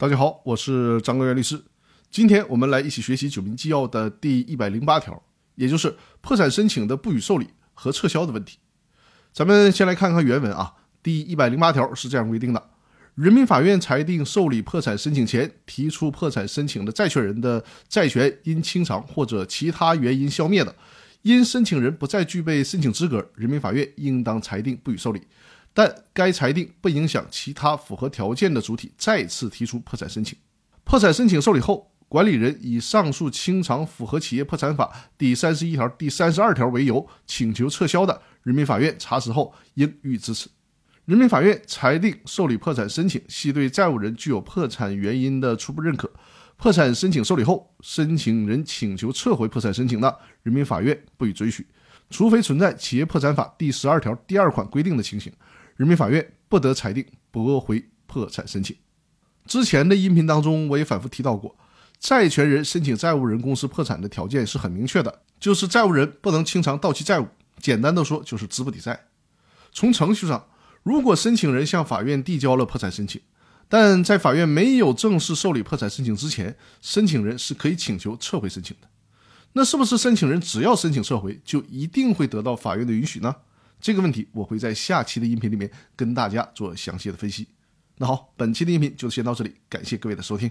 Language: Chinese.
大家好，我是张根元律师。今天我们来一起学习《九民纪要》的第一百零八条，也就是破产申请的不予受理和撤销的问题。咱们先来看看原文啊。第一百零八条是这样规定的：人民法院裁定受理破产申请前提出破产申请的债权人的债权因清偿或者其他原因消灭的，因申请人不再具备申请资格，人民法院应当裁定不予受理。但该裁定不影响其他符合条件的主体再次提出破产申请。破产申请受理后，管理人以上述清偿符合企业破产法第三十一条、第三十二条为由请求撤销的，人民法院查实后应予以支持。人民法院裁定受理破产申请，系对债务人具有破产原因的初步认可。破产申请受理后，申请人请求撤回破产申请的，人民法院不予准许，除非存在企业破产法第十二条第二款规定的情形。人民法院不得裁定驳回破产申请。之前的音频当中，我也反复提到过，债权人申请债务人公司破产的条件是很明确的，就是债务人不能清偿到期债务。简单的说，就是资不抵债。从程序上，如果申请人向法院递交了破产申请，但在法院没有正式受理破产申请之前，申请人是可以请求撤回申请的。那是不是申请人只要申请撤回，就一定会得到法院的允许呢？这个问题我会在下期的音频里面跟大家做详细的分析。那好，本期的音频就先到这里，感谢各位的收听。